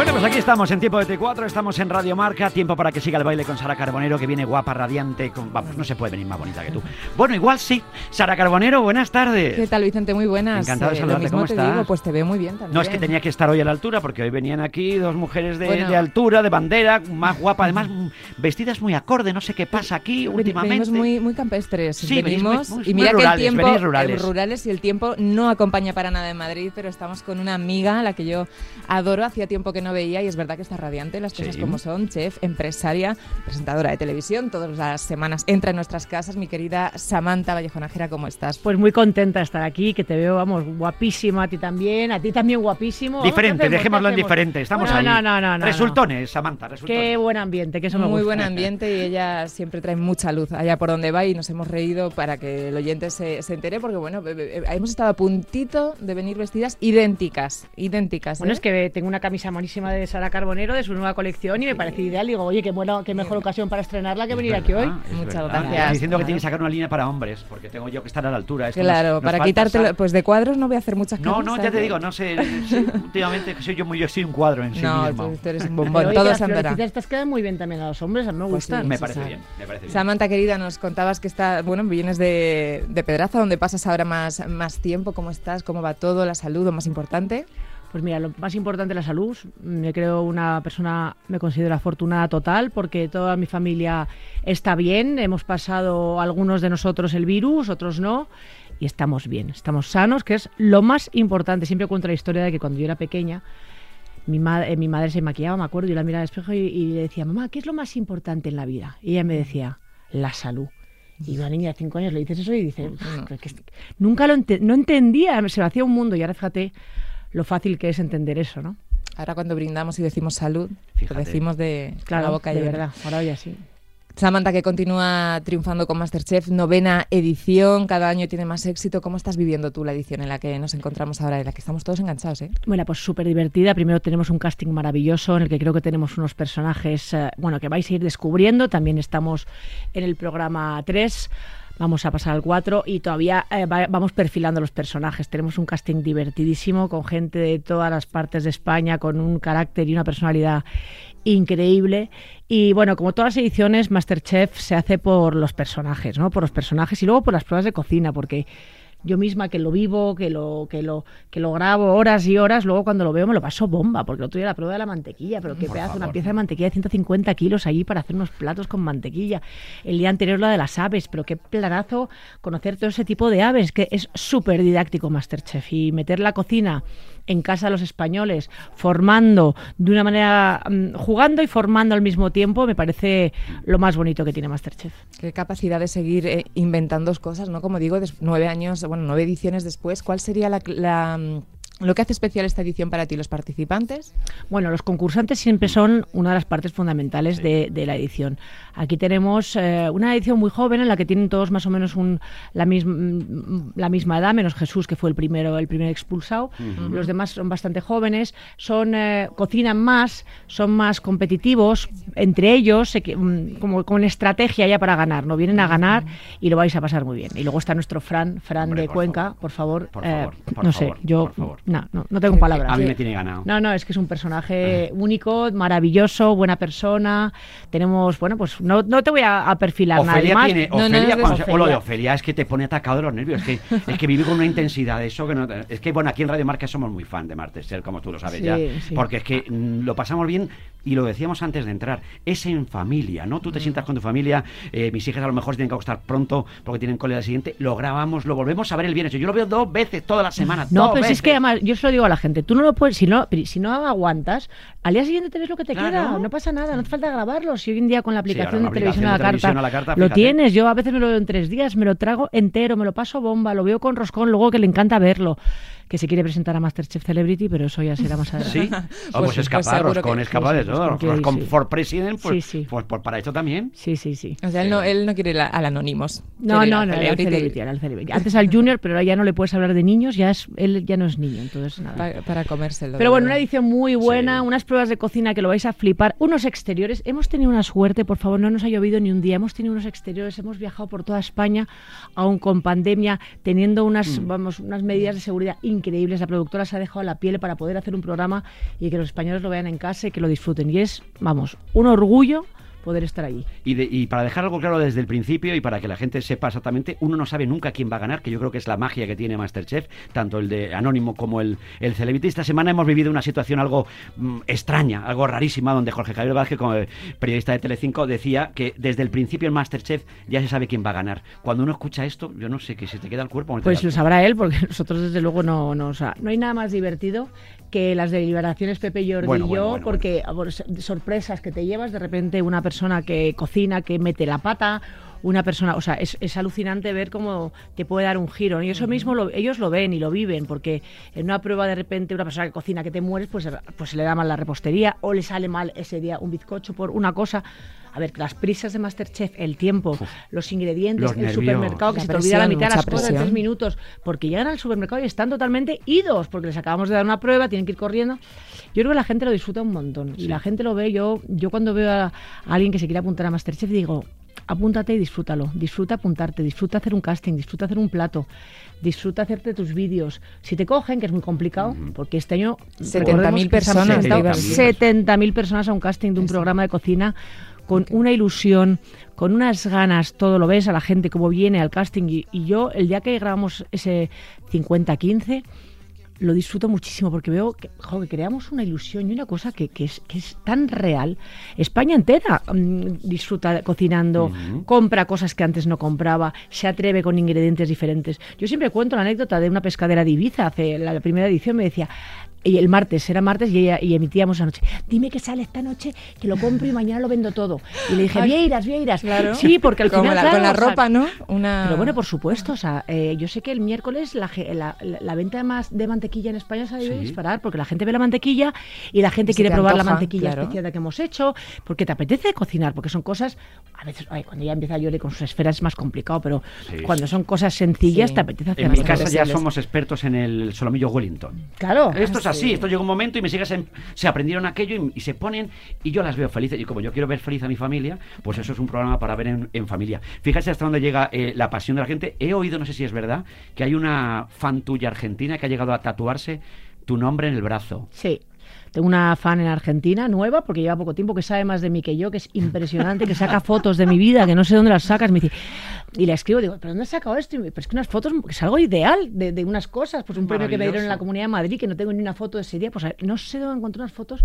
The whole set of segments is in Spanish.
Bueno, pues aquí estamos en tiempo de T4, estamos en Radio Marca, tiempo para que siga el baile con Sara Carbonero, que viene guapa, radiante, con... vamos, no se puede venir más bonita que tú. Bueno, igual sí. Sara Carbonero, buenas tardes. ¿Qué tal, Vicente? Muy buenas. Encantado de Eh, saludarte, lo mismo ¿cómo te estás? digo, pues te veo muy bien también. No, es que tenía que estar hoy a la altura, porque hoy venían aquí dos mujeres de, Bueno. de altura, de bandera, más guapa, además mm, vestidas muy acorde, no sé qué pasa aquí Ven- últimamente. Venimos muy, muy campestres. Sí, venimos muy- muy- y muy mira rurales, que el tiempo rurales. eh, rurales y el tiempo no acompaña para nada en Madrid, pero estamos con una amiga a la que yo adoro, hacía tiempo que no veía y es verdad que está radiante, las cosas Sí. como son, chef, empresaria, presentadora de televisión, todas las semanas entra en nuestras casas, mi querida Samantha Vallejonajera, ¿cómo estás? Pues muy contenta de estar aquí, que te veo, vamos, guapísima, a ti también, a ti también guapísimo. Diferente, dejémoslo ¿Qué en diferente, estamos no, ahí. No, no, no, no. Resultones, Samantha, no. resultones. Qué buen ambiente, que eso me Muy gusta. buen ambiente y ella siempre trae mucha luz allá por donde va y nos hemos reído para que el oyente se, se entere porque bueno, hemos estado a puntito de venir vestidas idénticas, idénticas. Bueno, ¿eh? es que tengo una camisa monísima de Sara Carbonero, de su nueva colección, y me parece ideal. Digo, oye, qué, buena, qué mejor ocasión para estrenarla que Es venir aquí hoy. Muchas verdad. gracias. Diciendo que Claro. tiene que sacar una línea para hombres, porque tengo yo que estar a la altura. Esto Claro, nos- nos para quitártelo, pues de cuadros no voy a hacer muchas No, cosas. no, ya ¿sabes? te digo, no sé. sí, últimamente que soy yo muy, yo soy un cuadro en sí No, mismo. tú, tú eres un Pero, bombón, oye, todo que florecitas estas quedan muy bien también a los hombres, a mí me Pues gustan. sí, Me sí, parece sabe. bien, me parece bien. Samantha, querida, nos contabas que está, bueno, vienes de, de Pedraza, donde pasas ahora más, más tiempo. ¿Cómo estás? ¿Cómo va todo? ¿La salud, lo más importante? Pues mira, lo más importante es la salud. Me creo una persona, me considero afortunada total porque toda mi familia está bien. Hemos pasado algunos de nosotros el virus, otros no. Y estamos bien, estamos sanos, que es lo más importante. Siempre cuento la historia de que cuando yo era pequeña, mi, ma- eh, mi madre se maquillaba, me acuerdo, y yo la miraba al espejo y, y le decía, mamá, ¿qué es lo más importante en la vida? Y ella me decía, la salud. Y una niña de 5 años le dices eso y dice, "Uf, que- que- nunca lo ente- no entendía, se me hacía un mundo y ahora fíjate lo fácil que es entender eso, ¿no? Ahora cuando brindamos y decimos salud, Fíjate. lo decimos de Claro, la boca de llena. verdad, ahora ya sí. Samantha, que continúa triunfando con Masterchef, novena edición, cada año tiene más éxito. ¿Cómo estás viviendo tú la edición en la que nos encontramos ahora, en la que estamos todos enganchados? ¿eh? Bueno, pues súper divertida. Primero tenemos un casting maravilloso en el que creo que tenemos unos personajes, eh, bueno, que vais a ir descubriendo. También estamos en el programa 3. Vamos a pasar al 4 y todavía eh, va- vamos perfilando los personajes. Tenemos un casting divertidísimo con gente de todas las partes de España, con un carácter y una personalidad increíble. Y bueno, como todas las ediciones, Masterchef se hace por los personajes, ¿no? Por los personajes y luego por las pruebas de cocina, porque yo misma que lo vivo, que lo, que lo, que lo grabo horas y horas, luego cuando lo veo me lo paso bomba, porque el otro día la prueba de la mantequilla, pero qué Por pedazo, una pieza de mantequilla de 150 kilos allí para hacer unos platos con mantequilla. El día anterior la de las aves, pero qué planazo conocer todo ese tipo de aves, que es súper didáctico Masterchef. Y meter la cocina en casa de los españoles, formando de una manera, mm, jugando y formando al mismo tiempo, me parece lo más bonito que tiene Masterchef. Qué capacidad de seguir eh, inventando cosas, ¿no? Como digo, nueve años, bueno, nueve ediciones después, ¿cuál sería la, la, mm, lo que hace especial esta edición para ti, los participantes? Bueno, los concursantes siempre son una de las partes fundamentales de, de la edición. Aquí tenemos eh, una edición muy joven en la que tienen todos más o menos un, la, misma, la misma edad, menos Jesús, que fue el primero, el primer expulsado. Los demás son bastante jóvenes, son eh, cocinan más, son más competitivos entre ellos, se mm, como con estrategia ya para ganar. No vienen a ganar y lo vais a pasar muy bien. Y luego está nuestro Fran, Fran Hombre, de Cuenca, favor. por favor. Por eh, favor, por no favor, sé, yo por favor. No, no, no tengo palabras. A mí me tiene ganado. No, no, es que es un personaje único, maravilloso, buena persona. Tenemos, bueno, pues no, no te voy a, a perfilar nada Ofelia más. tiene, No, no, Ofelia, cuando se- o lo de Ofelia. Es que te pone atacado de los nervios, es que, es que vive con una intensidad de eso que no, es que bueno, aquí en Radio Marca somos muy fan de Masterchef, como tú lo sabes Sí, ya, sí. porque es que mm, lo pasamos bien y lo decíamos antes de entrar, es en familia, ¿no? Mm. Tú te sientas con tu familia, eh, mis hijas a lo mejor se tienen que acostar pronto porque tienen cole al siguiente, lo grabamos, lo volvemos a ver el viernes, yo lo veo dos veces toda la semana, No, dos pero si es veces. que además, yo se lo digo a la gente, tú no lo puedes, si no, si no aguantas, al día siguiente te ves lo que te Claro. queda, no pasa nada, no hace falta grabarlo. Si hoy en día con la aplicación de televisión a la, carta, televisión a la carta, lo fíjate. tienes, yo a veces me lo veo en tres días, me lo trago entero, me lo paso bomba, lo veo con roscón, luego que le encanta verlo, que se quiere presentar a Masterchef Celebrity, pero eso ya será más adelante. Sí, Pues- pues, es pues capaz, seguro Roscón que- es capaz de sí, todo. Roscón quiere ir, Roscón sí. for president, pues, Sí, sí. pues- pues para eso también. Sí, sí, sí. O sea, él no, él no quiere ir a- al Anonymous. No, no, al no, el Celebrity. el celebrity. Antes al junior, pero ahora ya no le puedes hablar de niños, ya es, él ya no es niño. Entonces, nada. Pa- para comérselo. Pero bueno, una edición muy buena, Sí. unas pruebas de cocina que lo vais a flipar, unos exteriores. Hemos tenido una suerte, por favor, no nos ha llovido ni un día. Hemos tenido unos exteriores, hemos viajado por toda España, aún con pandemia, teniendo unas, vamos, unas medidas de seguridad increíbles. La productora se ha dejado la piel para poder hacer un programa y que los españoles lo vean en casa y que lo disfruten. Y es, vamos, un orgullo poder estar allí. Y, de- y para dejar algo claro desde el principio y para que la gente sepa exactamente, uno no sabe nunca quién va a ganar, que yo creo que es la magia que tiene Masterchef, tanto el de Anónimo como el, el Celebrity. Esta semana hemos vivido una situación algo mm, extraña, algo rarísima, donde Jorge Javier Vázquez, como periodista de Telecinco, decía que desde el principio en Masterchef ya se sabe quién va a ganar. Cuando uno escucha esto, yo no sé, que se te queda el cuerpo. no Pues lo sabrá él, porque nosotros desde luego no, no, o sea, no hay nada más divertido que las deliberaciones Pepe Jordi Bueno, y yo, bueno, bueno, porque por sorpresas que te llevas, de repente una persona que cocina, que mete la pata, una persona, o sea, es, es alucinante ver cómo te puede dar un giro. Y eso mismo lo- ellos lo ven y lo viven, porque en una prueba de repente una persona que cocina que te mueres, pues, pues se le da mal la repostería o le sale mal ese día un bizcocho por una cosa. A ver, las prisas de Masterchef, el tiempo, los ingredientes, Los el nervios. supermercado, que se te olvida la mitad de las cosas en tres minutos, porque llegan al supermercado y están totalmente idos, porque les acabamos de dar una prueba, tienen que ir corriendo. Yo creo que la gente lo disfruta un montón. Y la gente lo ve, yo, yo cuando veo a, a alguien que se quiere apuntar a Masterchef, digo, apúntate y disfrútalo. Disfruta apuntarte, disfruta hacer un casting, disfruta hacer un plato, disfruta hacerte tus vídeos. Si te cogen, que es muy complicado, porque este año... 70.000 recordemos que personas, se han estado te iba a decir. 70.000 personas a un casting de un programa de cocina con una ilusión, con unas ganas, todo lo ves a la gente como viene al casting y, y yo el día que grabamos ese 50-15 lo disfruto muchísimo porque veo que, jo, que creamos una ilusión y una cosa que, que es, que es tan real. España entera mm, disfruta cocinando, compra cosas que antes no compraba, se atreve con ingredientes diferentes. Yo siempre cuento la anécdota de una pescadera de Ibiza, hace la, la primera edición me decía, y el martes, era martes y, ella, y emitíamos anoche, dime que sale esta noche, que lo compro y mañana lo vendo todo. Y le dije, Vieiras, Vieiras. Claro. Sí, porque al Como final... la- claro, con la o sea, ropa, ¿no? Una... pero bueno, por supuesto, o sea, eh, yo sé que el miércoles la, la- la- la venta más de mantequilla en España se ha debido Sí. disparar porque la gente ve la mantequilla y la gente Y quiere probar la antoja, mantequilla claro. especiada que hemos hecho porque te apetece cocinar, porque son cosas, a veces, ay, cuando ya empieza Yoli con sus esferas es más complicado, pero Sí, cuando son cosas sencillas Sí. te apetece hacer En mi casa ya somos expertos en el solomillo Wellington. Claro. Esto es así, sí. esto llega un momento y mis hijas se, se aprendieron aquello y, y se ponen y yo las veo felices. Y como yo quiero ver feliz a mi familia, pues eso es un programa para ver en, en familia. Fíjate hasta dónde llega eh, la pasión de la gente. He oído, no sé si es verdad, que hay una fan tuya argentina que ha llegado a tatuarse tu nombre en el brazo. Sí. Tengo una fan en Argentina nueva, porque lleva poco tiempo, que sabe más de mí que yo, que es impresionante, que saca fotos de mi vida, que no sé dónde las sacas. Me dice, y le escribo, digo, ¿pero dónde has sacado esto? Y me, pero es que unas fotos, que es algo ideal de, de unas cosas. Pues un premio que me dieron en la. Comunidad de Madrid, que no tengo ni una foto de ese día, pues no sé dónde encontré unas fotos.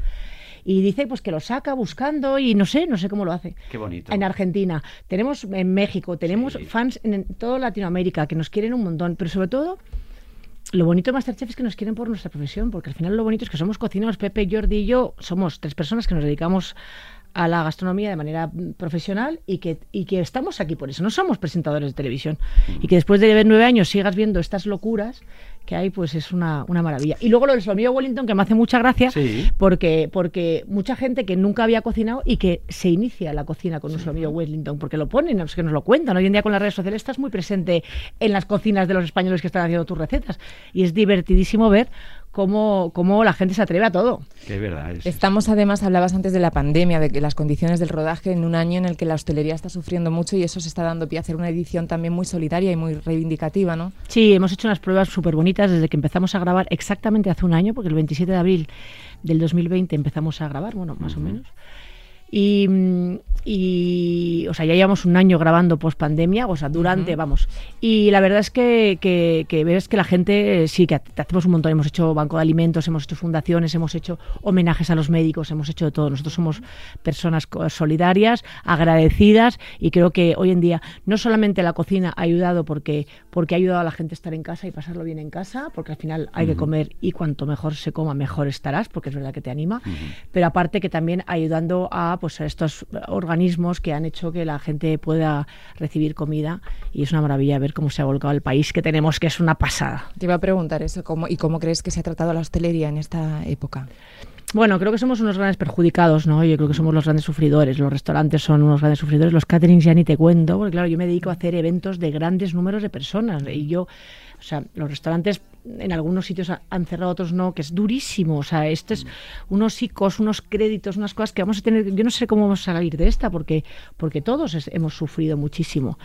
Y dice pues que lo saca buscando y no sé, no sé cómo lo hace. Qué bonito. En Argentina, tenemos en México, tenemos Sí. fans en, en toda Latinoamérica que nos quieren un montón, pero sobre todo lo bonito de Masterchef es que nos quieren por nuestra profesión, porque al final lo bonito es que somos cocineros, Pepe, Jordi y yo, somos tres personas que nos dedicamos a la gastronomía de manera profesional y que, y que estamos aquí por eso. No somos presentadores de televisión. Y que después de nueve años sigas viendo estas locuras que hay, pues es una, una maravilla. Y luego lo del solomillo Wellington, que me hace mucha gracia, Sí. porque, porque mucha gente que nunca había cocinado y que se inicia la cocina con un solomillo Wellington, porque lo ponen, es que nos lo cuentan. Hoy en día con las redes sociales estás muy presente en las cocinas de los españoles que están haciendo tus recetas. Y es divertidísimo ver cómo, cómo la gente se atreve a todo. Que es verdad. es- Estamos además, hablabas antes de la pandemia, de que las condiciones del rodaje en un año en el que la hostelería está sufriendo mucho y eso se está dando pie a hacer una edición también muy solidaria y muy reivindicativa, ¿no? Sí, hemos hecho unas pruebas súper bonitas desde que empezamos a grabar exactamente hace un año, porque el 27 de abril del 2020 empezamos a grabar, bueno, más o menos. Y, mm, y, o sea, ya llevamos un año grabando post pandemia, o sea, durante, vamos. Y la verdad es que, que, que ves que la gente, eh, sí, que hacemos un montón. Hemos hecho banco de alimentos, hemos hecho fundaciones, hemos hecho homenajes a los médicos, hemos hecho de todo. Nosotros somos personas solidarias, agradecidas y creo que hoy en día no solamente la cocina ha ayudado porque, porque ha ayudado a la gente a estar en casa y pasarlo bien en casa, porque al final hay que comer y cuanto mejor se coma, mejor estarás, porque es verdad que te anima, pero aparte que también ayudando a pues a estos organismos que han hecho que la gente pueda recibir comida y es una maravilla ver cómo se ha volcado el país que tenemos, que es una pasada. Te iba a preguntar eso, ¿cómo, ¿y cómo crees que se ha tratado la hostelería en esta época? Bueno, creo que somos unos grandes perjudicados, ¿no? Yo creo que somos los grandes sufridores. Los restaurantes son unos grandes sufridores. Los caterings ya ni te cuento, porque claro, yo me dedico a hacer eventos de grandes números de personas. Y yo, O sea, los restaurantes en algunos sitios ha- han cerrado, otros no, que es durísimo. O sea, esto es unos ICOs, unos créditos, unas cosas que vamos a tener. Yo no sé cómo vamos a salir de esta, porque, porque todos es- hemos sufrido muchísimo.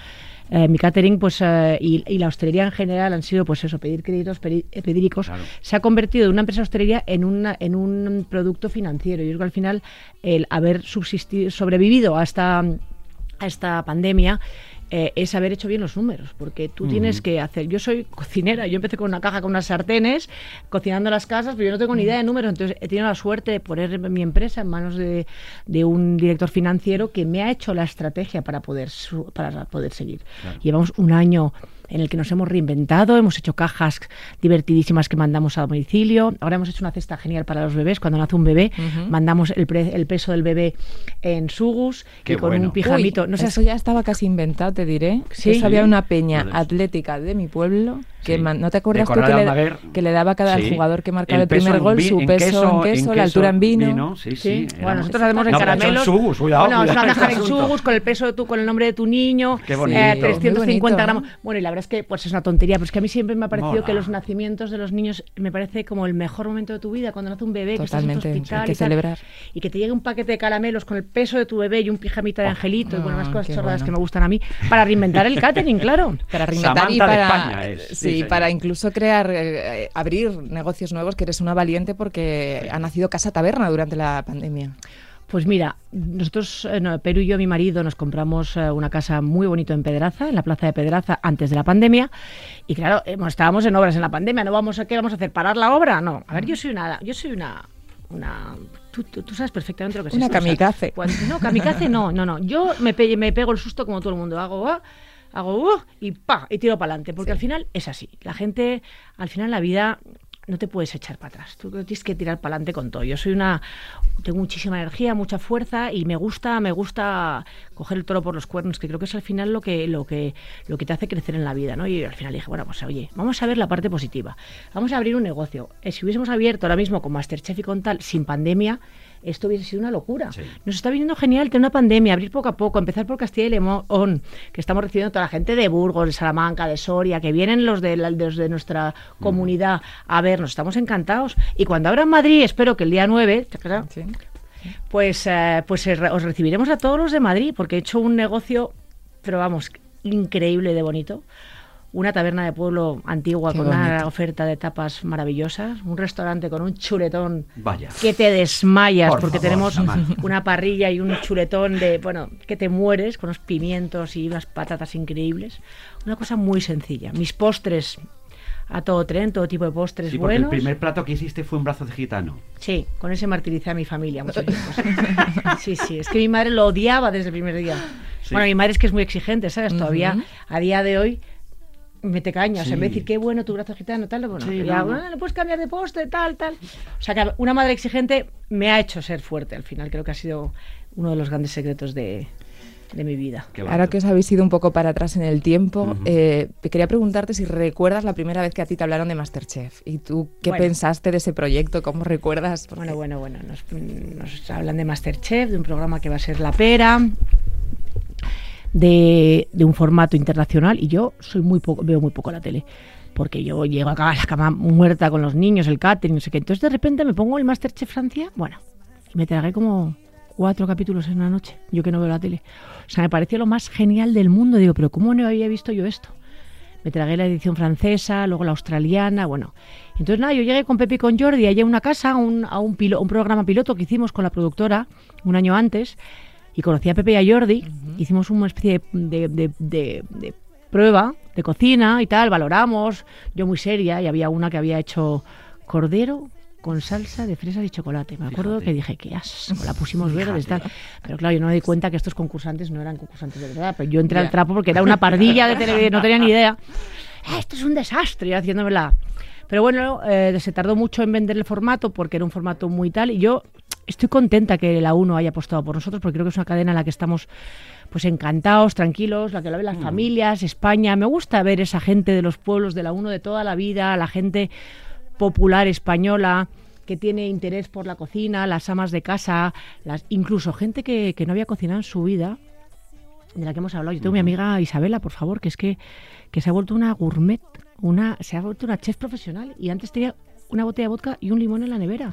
Eh, mi catering pues eh, y, y la hostelería en general han sido pues eso pedir créditos eh, pedir ICOs Claro. se ha convertido de una empresa hostelería en una en un producto financiero yo creo que al final el haber subsistido sobrevivido a esta a esta pandemia eh, es haber hecho bien los números, porque tú tienes que hacer. Yo soy cocinera, yo empecé con una caja con unas sartenes, cocinando las casas, pero yo no tengo ni idea de números, entonces he tenido la suerte de poner mi empresa en manos de, de un director financiero que me ha hecho la estrategia para poder, su- para poder seguir. Llevamos un año en el que nos hemos reinventado, hemos hecho cajas divertidísimas que mandamos a domicilio, ahora hemos hecho una cesta genial para los bebés, cuando nace un bebé, mandamos el, pre- el peso del bebé en sugus Qué y con bueno. un pijamito. Uy, no sé eso ya estaba casi inventado, te diré. Sí. Eso había una peña atlética de mi pueblo que Sí. man- no te acuerdas tú que le, Almaguer. que le daba a cada Sí. jugador que marcaba el, primer gol su en peso en queso, la altura en vino. sí, sí. Sí, era- bueno, nosotros hacemos en No, caramelos. sugus, cuidado, bueno, es una cuidado caja con en sugus con el peso de tu, con el nombre de tu niño. Qué eh, bonito. Muy 350 bonito, gramos. Bueno, y la verdad es que pues es una tontería, pero es que a mí siempre me ha parecido Mola. que los nacimientos de los niños me parece como el mejor momento de tu vida, cuando nace un bebé, que estás en Totalmente, tu hospital hay que y tal, celebrar. y que te llegue un paquete de caramelos con el peso de tu bebé y un pijamita de angelito y bueno, unas Ah, cosas chorradas que me gustan a mí, para reinventar el catering, claro. Para reinventar y para, España es, sí, sí, para incluso crear, eh, eh, abrir negocios nuevos, que eres una valiente porque ha nacido Casa Taberna durante la pandemia. Pues mira, nosotros, eh, no, Perú y yo, mi marido, nos compramos eh, una casa muy bonito en Pedraza, en la plaza de Pedraza, antes de la pandemia. Y claro, estábamos en obras en la pandemia. ¿No vamos a qué vamos a hacer? ¿Parar la obra? No. A ver, yo soy una, yo soy una, una. Tú, tú- tú sabes perfectamente lo que es Una esto, o sea, kamikaze. cuando- no, kamikaze no, no, no. Yo me, pe- me pego el susto como todo el mundo. Hago ah, hago uh, y pa y tiro para adelante, porque al final es así. La gente, al final la vida no te puedes echar para atrás. Tú tienes que tirar para adelante con todo. Yo soy una tengo muchísima energía, mucha fuerza y me gusta me gusta coger el toro por los cuernos, que creo que es al final lo que lo que lo que te hace crecer en la vida, ¿no? Y al final dije, bueno, pues oye, vamos a ver la parte positiva. Vamos a abrir un negocio. Eh, si hubiésemos abierto ahora mismo con Masterchef y con tal sin pandemia, esto hubiese sido una locura. Sí. Nos está viniendo genial tener una pandemia, abrir poco a poco, empezar por Castilla y León, que estamos recibiendo toda la gente de Burgos, de Salamanca, de Soria, que vienen los de, la- los de nuestra comunidad a vernos. Estamos encantados. Y cuando abra en Madrid, espero que el día 9, chacra, Sí. pues, eh, pues os recibiremos a todos los de Madrid, porque he hecho un negocio, pero vamos, increíble de bonito. Una taberna de pueblo antigua Qué con una bonito. oferta de tapas maravillosas, un restaurante con un chuletón Vaya. que te desmayas Por porque favor, tenemos una parrilla y un chuletón de, bueno, que te mueres con unos pimientos y unas patatas increíbles. Una cosa muy sencilla. Mis postres a todo tren, todo tipo de postres Sí, porque buenos. el primer plato que hiciste fue un brazo de gitano. Sí, con ese martiricé a mi familia mucho tiempo. Sí, sí, es que mi madre lo odiaba desde el primer día. Sí. Bueno, mi madre es que es muy exigente, ¿sabes? Todavía Ujú. a día de hoy mete caña, o sea, en vez de Sí. decir qué bueno tu brazo gitano, tal, bueno, Sí, ya, no, no. bueno, le puedes cambiar de postre, tal, tal. O sea, que una madre exigente me ha hecho ser fuerte al final, creo que ha sido uno de los grandes secretos de, de mi vida. Qué Ahora que os habéis ido un poco para atrás en el tiempo, eh, quería preguntarte si recuerdas la primera vez que a ti te hablaron de Masterchef. ¿Y tú qué Bueno. pensaste de ese proyecto? ¿Cómo recuerdas? Porque- Bueno, bueno, bueno, nos, nos hablan de Masterchef, de un programa que va a ser La Pera, de, un formato internacional y yo soy muy poco, veo muy poco la tele. Porque yo llego acá a la cama muerta con los niños, el catering, no sé qué. Entonces de repente me pongo el Masterchef Francia, bueno, y me tragué como cuatro capítulos en una noche, yo que no veo la tele. O sea, me pareció lo más genial del mundo. Digo, pero ¿cómo no había visto yo esto? Me tragué la edición francesa, luego la australiana, bueno. Entonces, nada, yo llegué con Pepe y con Jordi allá a una casa, un, a un, pilo- un programa piloto que hicimos con la productora un año antes, y conocí a Pepe y a Jordi. Hicimos una especie de, de- de- de prueba de cocina y tal, valoramos, yo muy seria, y había una que había hecho cordero con salsa de fresas y chocolate. Me acuerdo Fíjate. que dije, qué asco, la pusimos verdes tal. Pero claro, yo no me di cuenta que estos concursantes no eran concursantes de verdad. Pero yo entré al trapo porque era una pardilla de tele, no tenía ni idea. "Ah, Esto es un desastre, y haciéndomela. Pero bueno, eh, se tardó mucho en vender el formato porque era un formato muy tal. Y yo estoy contenta que la 1 haya apostado por nosotros porque creo que es una cadena en la que estamos pues encantados, tranquilos, la que lo ven las familias, España. Me gusta ver esa gente de los pueblos de la 1 de toda la vida, la gente popular española que tiene interés por la cocina, las amas de casa, las, incluso gente que, que no había cocinado en su vida, de la que hemos hablado. Yo tengo mi amiga Isabela, por favor, que es que, que se ha vuelto una gourmet. Una, se ha vuelto una chef profesional y antes tenía una botella de vodka y un limón en la nevera.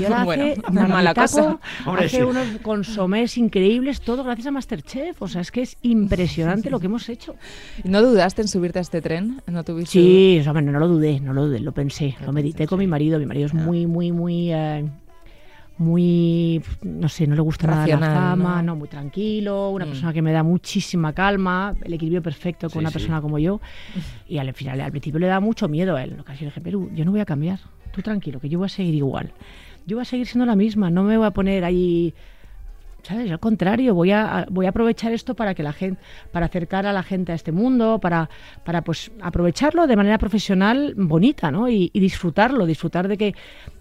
Y ahora Bueno, hace, es mala cosa. Hombre, hace sí. unos consomés increíbles, todo gracias a Masterchef. O sea, es que es impresionante lo que hemos hecho. ¿No dudaste en subirte a este tren? ¿No tuviste Sí, o sea, bueno, no lo dudé, no lo dudé, lo pensé, lo medité con mi marido. Mi marido es Ah. muy, muy, muy, eh, muy, no sé, no le gusta nada la Racional, fama, ¿no? no, muy tranquilo, una Mm. persona que me da muchísima calma, el equilibrio perfecto con Sí, una sí. persona como yo. Y al final, al principio le da mucho miedo a él. Casi le dije, Perú, yo no voy a cambiar, tú tranquilo, que yo voy a seguir igual. Yo voy a seguir siendo la misma, no me voy a poner ahí ¿sabes? Al contrario, voy a, voy a aprovechar esto para que la gente, para acercar a la gente a este mundo, para, para pues aprovecharlo de manera profesional bonita, ¿no? Y, y disfrutarlo, disfrutar de que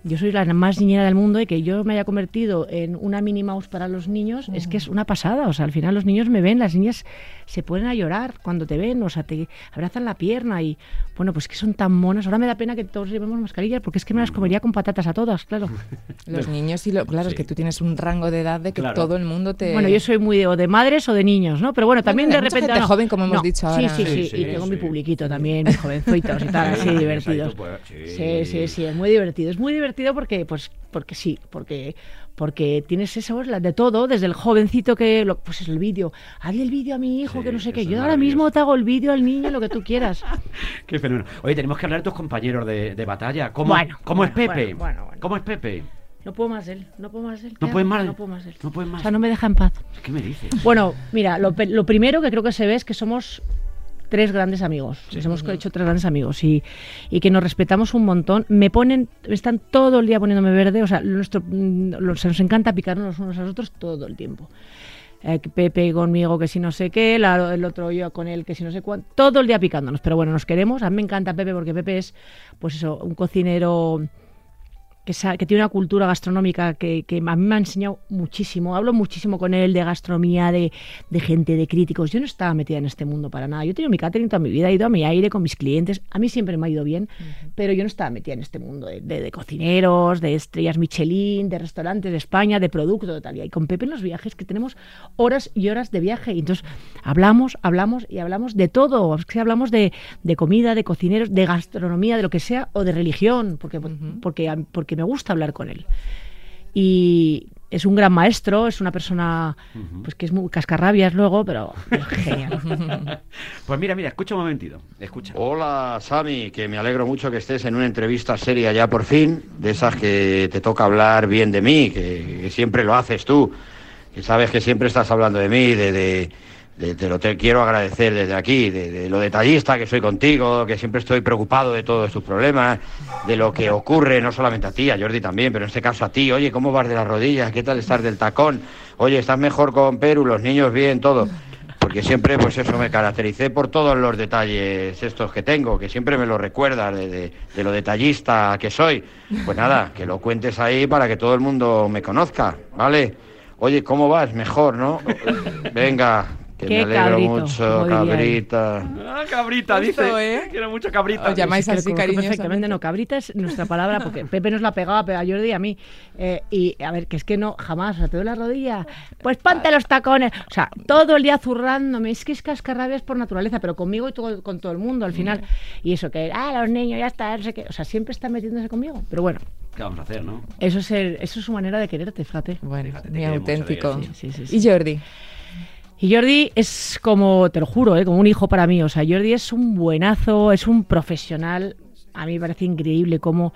yo soy la más niñera del mundo y que yo me haya convertido en una Minnie Mouse para los niños, es que es una pasada. O sea, al final los niños me ven, las niñas se ponen a llorar cuando te ven, o sea, te abrazan la pierna y bueno, pues que son tan monas. Ahora me da pena que todos llevemos mascarillas porque es que me las comería con patatas a todas, claro. Los niños y lo, claro, es que tú tienes un rango de edad de que Claro. todo el mundo te... Bueno, yo soy muy de, o de madres o de niños, ¿no? Pero bueno, también de repente. gente no. joven, como hemos No, dicho Sí, ahora. sí, sí. Sí, sí, y tengo mi publiquito también, mis jovencitos y tal, así Sí, divertidos. pues, Sí, sí. sí, es muy divertido. Es muy divertido porque, pues, porque sí, porque porque tienes eso, la de todo, desde el jovencito que, lo- pues es el vídeo, hazle el vídeo a mi hijo, Sí, que no sé qué, yo ahora mismo te hago el vídeo al niño, lo que tú quieras. Qué fenómeno. Oye, tenemos que hablar de tus compañeros de, de batalla. ¿Cómo, Bueno, ¿cómo es Pepe? bueno, bueno, bueno. ¿Cómo es Pepe? No puedo más él, no puedo más él. ¿No ¿qué puedes más? No puedo más él. No puedes más. O sea, no me deja en paz. ¿Qué me dices? Bueno, mira, lo, primero que creo que se ve es que somos tres grandes amigos. Nos hemos hecho tres grandes amigos y, y que nos respetamos un montón. Me ponen, están todo el día poniéndome verde. O sea, nuestro, mm, se nos encanta picarnos los unos a los otros todo el tiempo. Eh, Pepe conmigo que si no sé qué, la- el otro yo con él que si no sé cuánto, todo el día picándonos, pero bueno, nos queremos, a mí me encanta Pepe porque Pepe es, pues eso, un cocinero que, tiene una cultura gastronómica que, que a mí me ha enseñado muchísimo. Hablo muchísimo con él de gastronomía, de, de gente, de críticos. Yo no estaba metida en este mundo para nada. Yo he tenido mi catering toda mi vida, he ido a mi aire con mis clientes. A mí siempre me ha ido bien, pero yo no estaba metida en este mundo de, de- de cocineros, de estrellas Michelin, de restaurantes de España, de producto, de tal. Y con Pepe en los viajes, que tenemos horas y horas de viaje. Y entonces hablamos, hablamos y hablamos de todo. Es que hablamos de, de comida, de cocineros, de gastronomía, de lo que sea, o de religión, porque, porque, porque me gusta hablar con él. Y es un gran maestro, es una persona pues que es muy cascarrabias luego, pero es genial. Pues mira, mira, escucha un momentito. Escucha. Hola Sami, que me alegro mucho que estés en una entrevista seria ya por fin, de esas que te toca hablar bien de mí, que, que siempre lo haces tú, que sabes que siempre estás hablando de mí, de, de, de- te lo te quiero agradecer desde aquí, de, lo detallista que soy contigo, que siempre estoy preocupado de todos tus problemas, de lo que ocurre, no solamente a ti, a Jordi también, pero en este caso a ti, oye, ¿cómo vas de las rodillas? ¿Qué tal estás del tacón? Oye, ¿estás mejor con Perú? ¿Los niños bien? Todo porque siempre pues eso me caractericé por todos los detalles estos que tengo, que siempre me lo recuerdas de lo detallista que soy. Pues nada, que lo cuentes ahí para que todo el mundo me conozca, ¿vale? Oye, ¿cómo vas? Mejor, ¿no? Venga, que Qué me alegro cabrito, mucho, cabrita. Ah, cabrita, Justo, dice. ¿eh? Quiero mucho cabrita. Os llamáis Sí, que lo así cariñosamente. perfectamente. No, cabrita es nuestra palabra, porque Pepe nos la pegaba pero a Jordi y a mí. Eh, y a ver, que es que no, jamás, o sea, te doy la rodilla, pues ponte los tacones. O sea, todo el día zurrándome. Es que es cascarrabias por naturaleza, pero conmigo y todo- con todo el mundo al final. Y eso que, ah, los niños, ya está, no sé qué. O sea, siempre está metiéndose conmigo. Pero bueno, ¿Qué vamos a hacer, no? eso es, el- eso es su manera de quererte, fíjate. Bueno, Fíjate, te muy auténtico. Sí, sí, sí. ¿Y Jordi? Y Jordi es como, te lo juro, ¿eh? como un hijo para mí. O sea, Jordi es un buenazo, es un profesional. A mí me parece increíble cómo,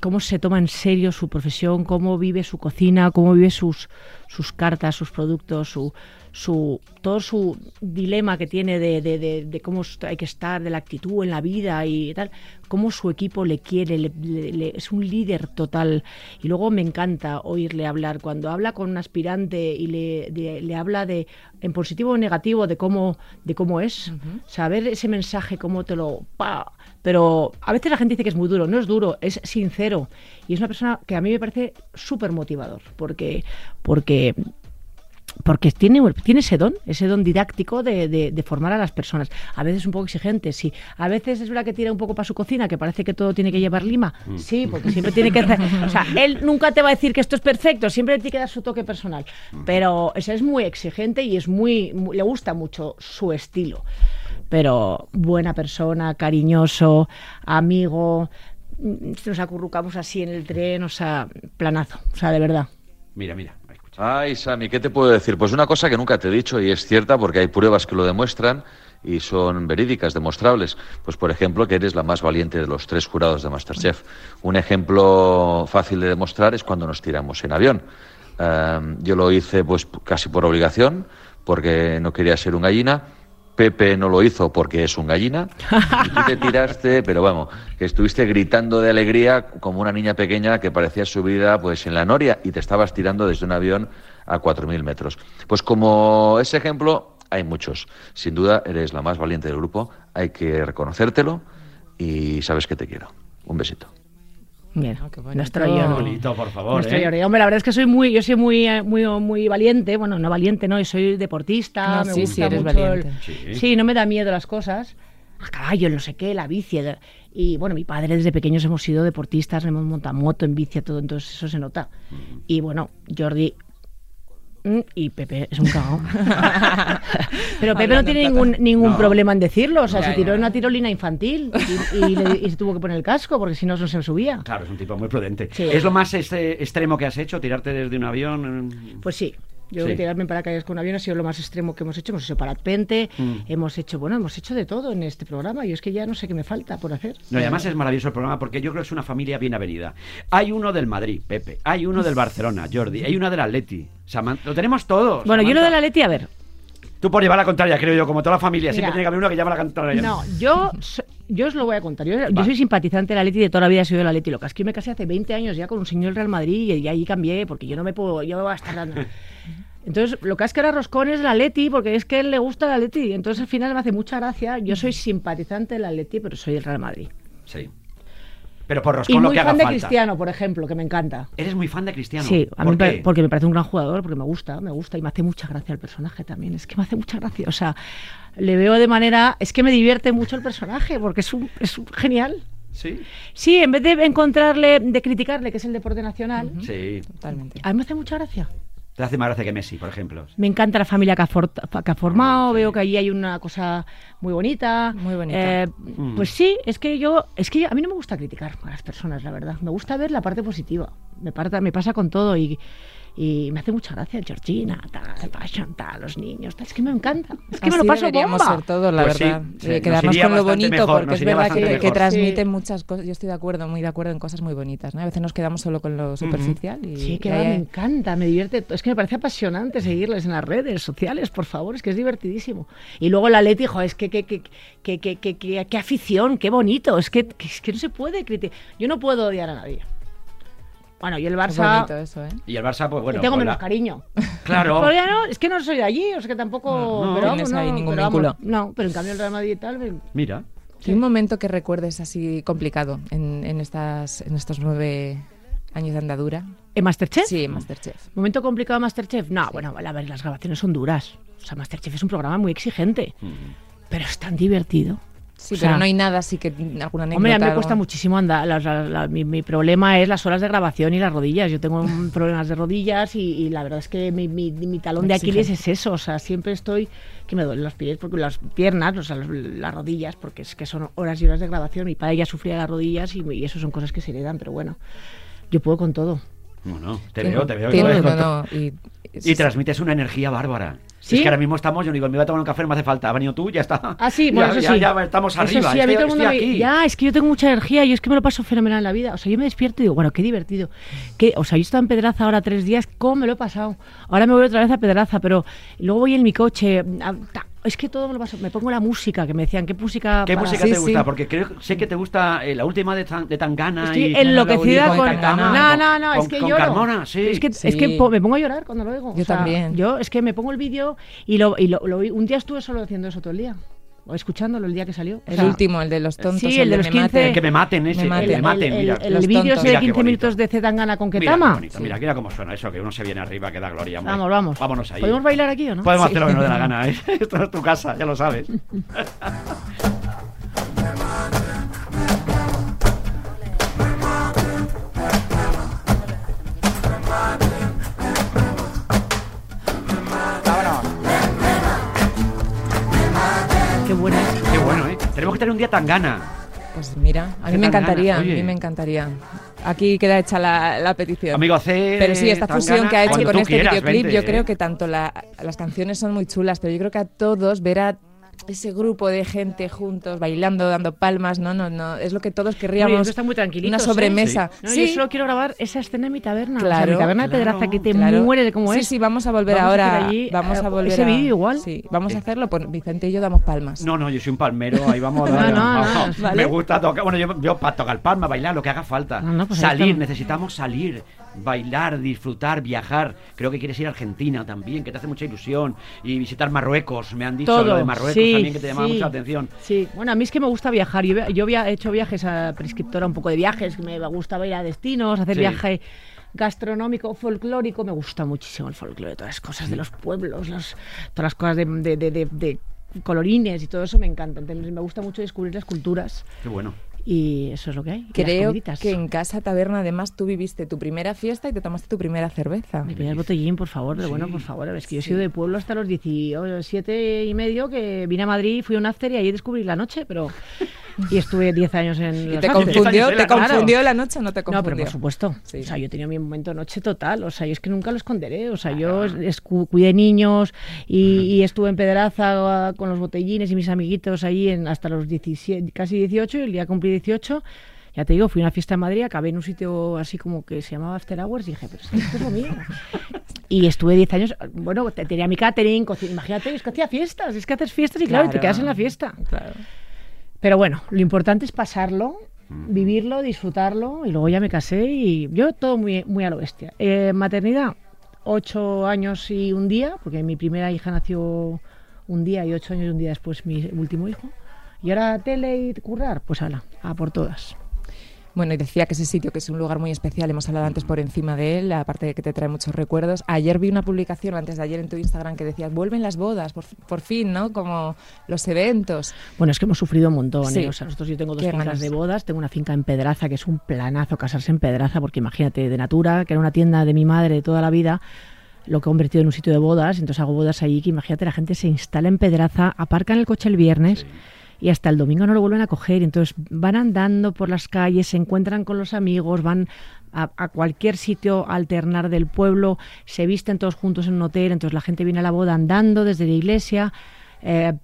cómo se toma en serio su profesión, cómo vive su cocina, cómo vive sus, sus cartas, sus productos, su, su, todo su dilema que tiene de, de- de- de cómo hay que estar, de la actitud en la vida y tal, cómo su equipo le quiere, le- le- le- es un líder total. Y luego me encanta oírle hablar. Cuando habla con un aspirante y le, habla de, en positivo o negativo, de cómo, de cómo es, saber ese mensaje, cómo te lo... ¡pa! Pero a veces la gente dice que es muy duro, no es duro, es sincero. Y es una persona que a mí me parece súper motivador, porque, porque porque tiene, tiene ese don, ese don didáctico de, de- de formar a las personas. A veces un poco exigente, sí. A veces es verdad que tira un poco para su cocina, que parece que todo tiene que llevar lima. Sí, porque siempre tiene que hacer... O sea, él nunca te va a decir que esto es perfecto, siempre tiene que dar su toque personal. Pero ese es muy exigente y es muy, muy- le gusta mucho su estilo. pero buena persona, cariñoso, amigo. mm, Nos acurrucamos así en el tren, o sea, planazo, o sea, de verdad. Mira, mira. Ay, Sami, ¿qué te puedo decir? Pues una cosa que nunca te he dicho y es cierta porque hay pruebas que lo demuestran y son verídicas, demostrables. Pues, por ejemplo, que eres la más valiente de los tres jurados de Masterchef. Un ejemplo fácil de demostrar es cuando nos tiramos en avión. Eh, yo lo hice pues casi por obligación, porque no quería ser un gallina. Pepe no lo hizo porque es un gallina. Y tú te tiraste, pero vamos, que estuviste gritando de alegría como una niña pequeña que parecía subida pues en la noria y te estabas tirando desde un avión a 4.000 metros. Pues como ese ejemplo, hay muchos. Sin duda, eres la más valiente del grupo. Hay que reconocértelo y sabes que te quiero. Un besito. Mira, Ah, nuestro bonito, por favor. Nuestro ¿eh? Jordi. Hombre, la verdad es que soy muy, yo soy muy, eh, muy, muy valiente. Bueno, no valiente, no, yo soy deportista. No, me sí, gusta sí, eres mucho el- valiente. Sí. Sí, no me da miedo las cosas. A caballo, no sé qué, la bici. el- Y bueno, mi padre desde pequeños hemos sido deportistas, hemos montado moto, en bici, todo, entonces eso se nota. Y bueno, Jordi mm, y Pepe es un cagao. Pero Pepe no tiene en ningún, ningún No. problema en decirlo. O sea, Ya, se tiró ya. en una tirolina infantil y, y le- y se tuvo que poner el casco porque si no, no se subía. Claro, es un tipo muy prudente. Sí. ¿Es lo más este, extremo que has hecho? ¿Tirarte desde un avión? Pues sí. Yo Sí. creo que tirarme en paracaídas con un avión ha sido lo más extremo que hemos hecho. Hemos hecho parapente, Mm. hemos hecho, bueno, hemos hecho de todo en este programa. Y es que ya no sé qué me falta por hacer. No, y además es maravilloso el programa porque yo creo que es una familia bien avenida. Hay uno del Madrid, Pepe. Hay uno del Barcelona, Jordi. Hay uno del Atleti. Saman- Lo tenemos todos. Bueno, yo lo Samantha. de la Leti, a ver. Tú por llevar la contraria, creo yo, como toda la familia. Siempre tiene que haber uno que lleva la contraria. No, yo, so- yo os lo voy a contar. Yo, soy simpatizante de la Leti de toda la vida, he sido de la Leti. Lo que es que yo me casé hace 20 años ya con un señor del Real Madrid y, y ahí cambié porque yo no me puedo, yo voy a estar dando. Entonces, lo que es que ahora Roscón es la Leti porque es que él le gusta la Leti. Entonces, al final me hace mucha gracia. Yo soy simpatizante de la Leti, pero soy del Real Madrid. Sí. Pero por Y Roscón lo muy que haga fan de falta. Cristiano, por ejemplo, que me encanta. Eres muy fan de Cristiano. Sí, a mí porque me parece un gran jugador, porque me gusta, me gusta y me hace mucha gracia el personaje también. Es que me hace mucha gracia. O sea, le veo de manera. Es que me divierte mucho el personaje, porque es un, es un genial. Sí. Sí, en vez de encontrarle, de criticarle, que es el deporte nacional, Sí. Totalmente. a mí me hace mucha gracia. Te hace más gracia que Messi, por ejemplo. Me encanta la familia que ha, for- que ha formado, veo que allí hay una cosa muy bonita. Muy bonita. Eh, Pues sí, es que yo, es que a mí no me gusta criticar a las personas, la verdad. Me gusta ver la parte positiva. Me, parta- me pasa con todo y, y me hace mucha gracia Georgina, tal, Passion, tal, los niños, tal. Es que me encanta. Es que me Así lo paso deberíamos bomba. ser todos, la Pues verdad. sí, Eh, quedarnos con lo bonito, mejor, porque es verdad que, que mejor. transmiten Sí. muchas cosas. Yo estoy de acuerdo, muy de acuerdo en cosas muy bonitas. ¿no? A veces nos quedamos solo con lo superficial. Y, Sí, que y ahí- me encanta, me divierte. Es que me parece apasionante seguirles en las redes sociales, por favor, es que es divertidísimo. Y luego la Leti, jo, es que qué que, que, que, que, que- qué afición, qué bonito. Es que, que- es que no se puede criticar. Yo no puedo odiar a nadie. Bueno, y el Barça eso, ¿eh? Y el Barça, pues bueno. le tengo pues menos la- cariño. Claro. Pero ya no, es que no soy de allí, o sea que tampoco. No, no pero tienes ahí ningún pero vínculo. no, pero en cambio el Real Madrid y tal. me- Mira. ¿Y un momento que recuerdes así complicado en, en, estas, en estos nueve años de andadura? ¿En Masterchef? Sí, en Masterchef. ¿Momento complicado de Masterchef? No, bueno, a ver, las grabaciones son duras. O sea, Masterchef es un programa muy exigente, pero es tan divertido. Sí, O sea, pero no hay nada así que alguna anécdota. Hombre, a mí me cuesta muchísimo andar. la- la- la- mi, mi problema es las horas de grabación y las rodillas. Yo tengo problemas de rodillas y, y la verdad es que mi, mi- mi talón de. Aquiles es eso. O sea, siempre estoy que me duelen los pies, porque las piernas, o sea, los- las rodillas, porque es que son horas y horas de grabación. Mi padre ya sufría las rodillas y, y eso son cosas que se heredan, pero bueno, yo puedo con todo. No, no. Te veo, te veo. tiene- que no, puedes con no, y, Y transmites una energía bárbara. ¿Sí? Es que ahora mismo estamos, yo digo, me voy a tomar un café, no me hace falta. Ha venido tú, ya está. Ah, sí, Ya- bueno, eso ya, sí. Ya, estamos Eso arriba. sí, a mí estoy, todo el mundo me- aquí. Ya, es que yo tengo mucha energía y es que me lo paso fenomenal en la vida. O sea, yo me despierto y digo, bueno, qué divertido. Que, o sea, yo estaba en Pedraza ahora tres días, ¿cómo me lo he pasado? Ahora me voy otra vez a Pedraza, pero luego voy en mi coche. a- ta- es que todo me lo paso. Me pongo la música, que me decían, ¿qué música? ¿Qué para- música Sí, te sí. gusta? Porque creo, sé que te gusta eh, la última de, Tan- de Tangana. Estoy y enloquecida con- con... Tangana. No, no, no, con- es que con lloro. Carmona, sí. Es que, es que po- me pongo a llorar cuando lo oigo. Yo O sea, también. Yo es que me pongo el vídeo y, lo, y lo, un día estuve solo haciendo eso todo el día. O escuchándolo el día que salió. O El sea, último, el de los tontos. sí, el de los me 15. maten. Que me maten ese, Me que maten. me maten, el, mira. el- el vídeo de Mira qué 15 bonito. minutos de Zetangana con Mira, qué Ketama. mira, mira cómo suena eso, que uno se viene arriba, que da gloria. hombre. Vamos, vamos. Vámonos ahí. ¿Podemos bailar aquí o no? Podemos Sí. hacer lo que nos dé la gana, ¿eh? Esto es tu casa, ya lo sabes. un día tan gana. Pues mira, a mí me encantaría, a mí me encantaría. Aquí queda hecha la, la petición. Amigo C. Pero sí, esta fusión gana, que ha hecho con este quieras, videoclip, vente, yo ¿eh? creo que tanto la- las canciones son muy chulas, pero yo creo que a todos ver a ese grupo de gente juntos, bailando, dando palmas, no, no, no, es lo que todos Oye, querríamos. están muy una ¿eh? sobremesa. No, Sí. Yo solo quiero grabar esa escena en mi taberna. O sea, Claro, mi taberna de claro, pedraza que te Claro. muere de cómo sí, es. Sí, vamos a volver Vamos ahora. allí, vamos a eh, volver ese a- vídeo igual. Sí, vamos a hacerlo. Pues Vicente y yo damos palmas. No, no, yo soy un palmero, ahí vamos. No, no, no, vale. Me gusta tocar, bueno, yo, yo para tocar palma, bailar, lo que haga falta. No, no, pues salir, está. necesitamos salir, bailar, disfrutar, viajar. Creo que quieres ir a Argentina también, que te hace mucha ilusión. Y visitar Marruecos, me han dicho Todo. lo de Marruecos sí, también, que te llamaba sí. mucha atención. Sí, bueno, a mí es que me gusta viajar. Yo, yo había hecho viajes a prescriptora, un poco de viajes, me gustaba ir a destinos, hacer Sí. viaje gastronómico, folclórico. Me gusta muchísimo el folclore, todas las cosas de los pueblos, los, todas las cosas de, de- de- de- de colorines y todo eso me encanta. Entonces, me gusta mucho descubrir las culturas Qué bueno. Y eso es lo que hay. Creo que en Casa Taberna, además, tú viviste tu primera fiesta y te tomaste tu primera cerveza. Me pidas botellín, por favor, de bueno, Sí. por favor. Es que yo he sido de pueblo hasta los 17 y medio, que vine a Madrid, fui a un after y ahí descubrí la noche, pero... Y estuve 10 años en ¿Y los te confundió, te confundió la noche o no te No, confundió? pero por supuesto. Sí. O sea, yo tenido mi momento noche total. O sea, yo es que nunca lo esconderé. O sea, yo es- cu- cuidé niños y, y estuve en Pedraza con los botellines y mis amiguitos ahí en, hasta los 17, casi 18. Y el día cumplí 18, ya te digo, fui a una fiesta en Madrid, acabé en un sitio así como que se llamaba After Hours y dije, pero si esto es lo mío. Y estuve 10 años, bueno, te- tenía mi catering, coci- imagínate, es que hacía fiestas, es que haces fiestas y claro, y te quedas en la fiesta. Claro. Pero bueno, lo importante es pasarlo, vivirlo, disfrutarlo y luego ya me casé y yo todo muy, muy a lo bestia. Eh, maternidad, ocho años y un día, porque mi primera hija nació un día y ocho años y un día después mi último hijo. Y ahora tele y currar, pues ala, a por todas. Bueno, y decía que ese sitio, que es un lugar muy especial, hemos hablado antes por encima de él, aparte de que te trae muchos recuerdos. Ayer vi una publicación, antes de ayer en tu Instagram, que decías, vuelven las bodas, por, por fin, ¿no? Como los eventos. Bueno, es que hemos sufrido un montón. Sí. ¿eh? O sea, nosotros yo tengo dos fincas de bodas, tengo una finca en Pedraza, que es un planazo casarse en Pedraza, porque imagínate, de Natura, que era una tienda de mi madre de toda la vida, lo que he convertido en un sitio de bodas, entonces hago bodas allí, que imagínate, la gente se instala en Pedraza, aparcan el coche el viernes. Y hasta el domingo no lo vuelven a coger. Entonces van andando por las calles, se encuentran con los amigos, van a, cualquier sitio alternar del pueblo, se visten todos juntos en un hotel. Entonces la gente viene a la boda andando desde la iglesia. eh,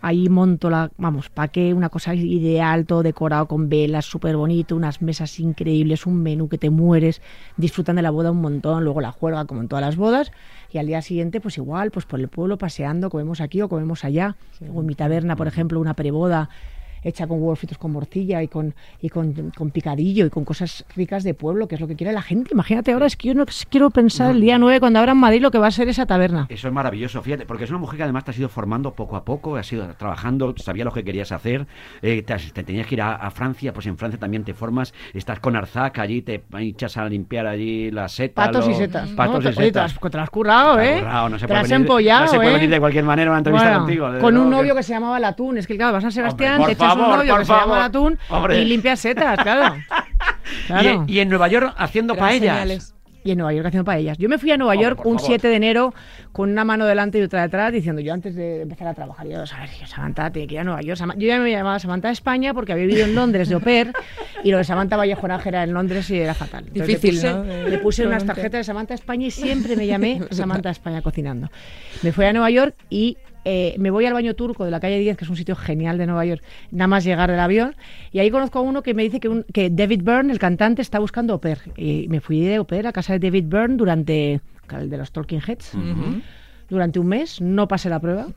ahí monto la, vamos, ¿para qué? Una cosa ideal, todo decorado con velas, súper bonito, unas mesas increíbles, un menú que te mueres, disfrutan de la boda un montón, luego la juerga como en todas las bodas, y al día siguiente pues igual, pues por el pueblo paseando, comemos aquí o comemos allá, o en mi taberna, por ejemplo, una preboda hecha con huevos fritos con morcilla y con y con, con picadillo y con cosas ricas de pueblo, que es lo que quiere la gente. Imagínate ahora, es que yo no quiero pensar el día 9 cuando abra en Madrid lo que va a ser esa taberna. Eso es maravilloso, fíjate, porque es una mujer que además te has ido formando poco a poco, has ido trabajando, sabías lo que querías hacer, eh, te, tenías que ir a, a Francia, pues en Francia también te formas, estás con Arzac, allí te echas a limpiar allí la seta. Patos y setas. Patos ¿no? y Te- oye, te setas. las- te las has currado, ¿eh? currado, no se Te puede las has venir- empollado, no se puede ¿eh? venir de cualquier manera una entrevista Bueno, contigo. con un novio que se llamaba Latún. Es que claro, vas a Sebastián, Hombre, te por echas un favor, novio por que se llama favor. Latún Hombre. y limpias setas, claro. Claro. Y, y en Nueva York haciendo Eran paellas. señales. Y en Nueva York haciendo paellas. Yo me fui a Nueva Hombre, York un favor. 7 de enero con una mano delante y otra detrás diciendo yo antes de empezar a trabajar, yo, a ver, Samantha tiene que ir a Nueva York. Yo ya me llamaba Samantha de España porque había vivido en Londres de au pair y lo de Samantha Vallejo Nájera en Londres y era fatal. Entonces Difícil, le puse, ¿no? Le puse unas tarjetas de Samantha España y siempre me llamé Samantha de España cocinando. Me fui a Nueva York y eh, me voy al baño turco de la calle 10, que es un sitio genial de Nueva York, nada más llegar del avión, y ahí conozco a uno que me dice que, un- que David Byrne, el cantante, está buscando au pair. Y me fui de au pair a casa de David Byrne durante, el de los Talking Heads, durante un mes, no pasé la prueba.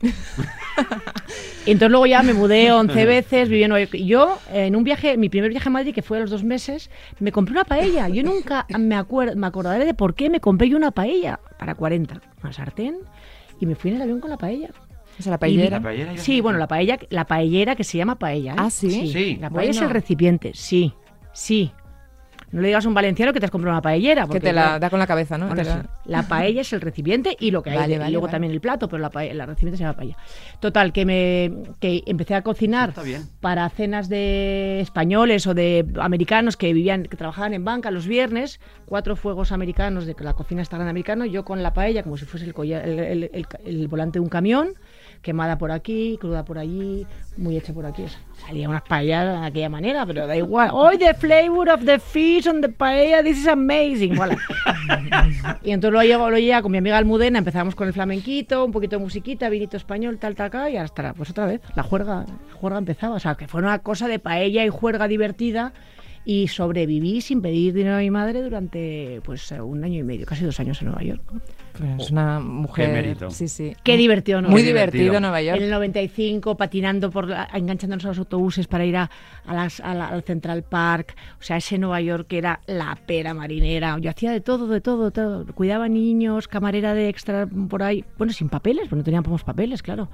Y entonces luego ya me mudé 11 veces, viví en Nueva York. Yo, en un viaje, mi primer viaje a Madrid, que fue a los dos meses, me compré una paella. Yo nunca me, acuer- me acordaré de por qué me compré yo una paella para 40. Una sartén y me fui en el avión con la paella. O sea, la Y- paellera. La paellera ya- Sí, bueno, la paella, la paellera que se llama paella. ¿eh? Ah, ¿sí? Sí. La paella es el recipiente, sí, sí. No le digas a un valenciano que te has comprado una paellera. Que porque, te la da con la cabeza, ¿no? bueno, la- paella es el recipiente y lo que hay. Vale, de- vale, y luego vale. también el plato, pero la, paella, la recipiente se llama paella. Total, que me que empecé a cocinar para cenas de españoles o de americanos que vivían, que trabajaban en banca los viernes, cuatro fuegos americanos de la cocina está grande americano, yo con la paella como si fuese el, colla- el- el- el- el volante de un camión, quemada por aquí, cruda por allí, muy hecha por aquí. O sea, salía unas paellas de aquella manera, pero da igual. Oh, the flavor of the fish on the paella, this is amazing. Voilà. y entonces lo llevo, lo llevo con mi amiga Almudena, empezamos con el flamenquito, un poquito de musiquita, vinito español, tal, tal, tal, y hasta pues otra vez, la juerga, la juerga empezaba. O sea, que fue una cosa de paella y juerga divertida. Y sobreviví sin pedir dinero a mi madre durante pues un año y medio, casi dos años en Nueva York. Es una mujer. Qué mérito. Sí, sí. Qué divertido, ¿no? Muy divertido, divertido. Nueva York. En el 95, patinando, por la- enganchándonos a los autobuses para ir a, a las- a la- al Central Park. O sea, ese Nueva York que era la pera marinera. Yo hacía de todo, de todo, de todo. Cuidaba niños, camarera de extra por ahí. Bueno, sin papeles, porque no teníamos papeles, claro.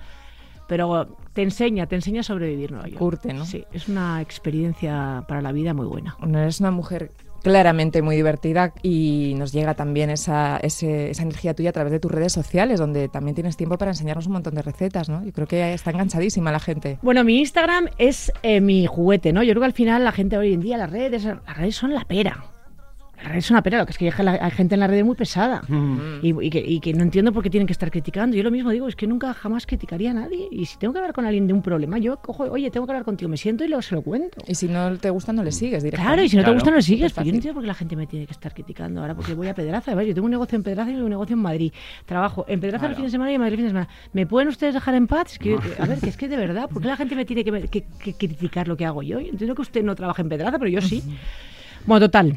Pero te enseña, te enseña a sobrevivir Nueva York. Curte, ¿no? Sí, es una experiencia para la vida muy buena. Bueno, eres una mujer claramente muy divertida y nos llega también esa, ese- esa energía tuya a través de tus redes sociales, donde también tienes tiempo para enseñarnos un montón de recetas, ¿no? Yo creo que está enganchadísima la gente. Bueno, mi Instagram es eh, mi juguete, ¿no? Yo creo que al final la gente hoy en día, las redes, las redes son la pera. Las redes son la pera, lo que es que hay la- gente en la red muy pesada. Y, y que, y que no entiendo por qué tienen que estar criticando. Yo lo mismo digo, es que nunca jamás criticaría a nadie. Y si tengo que hablar con alguien de un problema, yo cojo, oye, tengo que hablar contigo, me siento y lo, se lo cuento. Y si no te gusta, no le sigues directamente. Claro, y si no te gusta, no lo sigues. Es Pero yo no entiendo por qué la gente me tiene que estar criticando ahora, porque voy a Pedraza. ¿ves? Yo tengo un negocio en Pedraza y un negocio en Madrid. Trabajo en Pedraza el Claro. fin de semana y en Madrid el fin de semana. ¿Me pueden ustedes dejar en paz? Es que, yo- a ver, que es que de verdad, ¿por qué la gente me tiene que, que- que criticar lo que hago yo? Yo entiendo que usted no trabaja en Pedraza, pero yo sí. Bueno, total.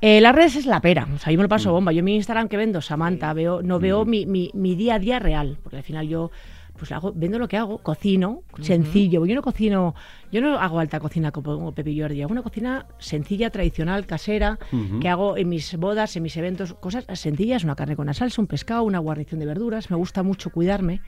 Eh, las redes es la pera, o sea, yo me lo paso bomba. Yo en mi Instagram que vendo, Samantha, veo, no veo mi, mi- mi día a día real, porque al final yo pues hago, vendo lo que hago, cocino, sencillo. Yo no cocino, yo no hago alta cocina como Pepe y Jordi, hago una cocina sencilla, tradicional, casera, que hago en mis bodas, en mis eventos, cosas sencillas, una carne con una salsa, un pescado, una guarnición de verduras. Me gusta mucho cuidarme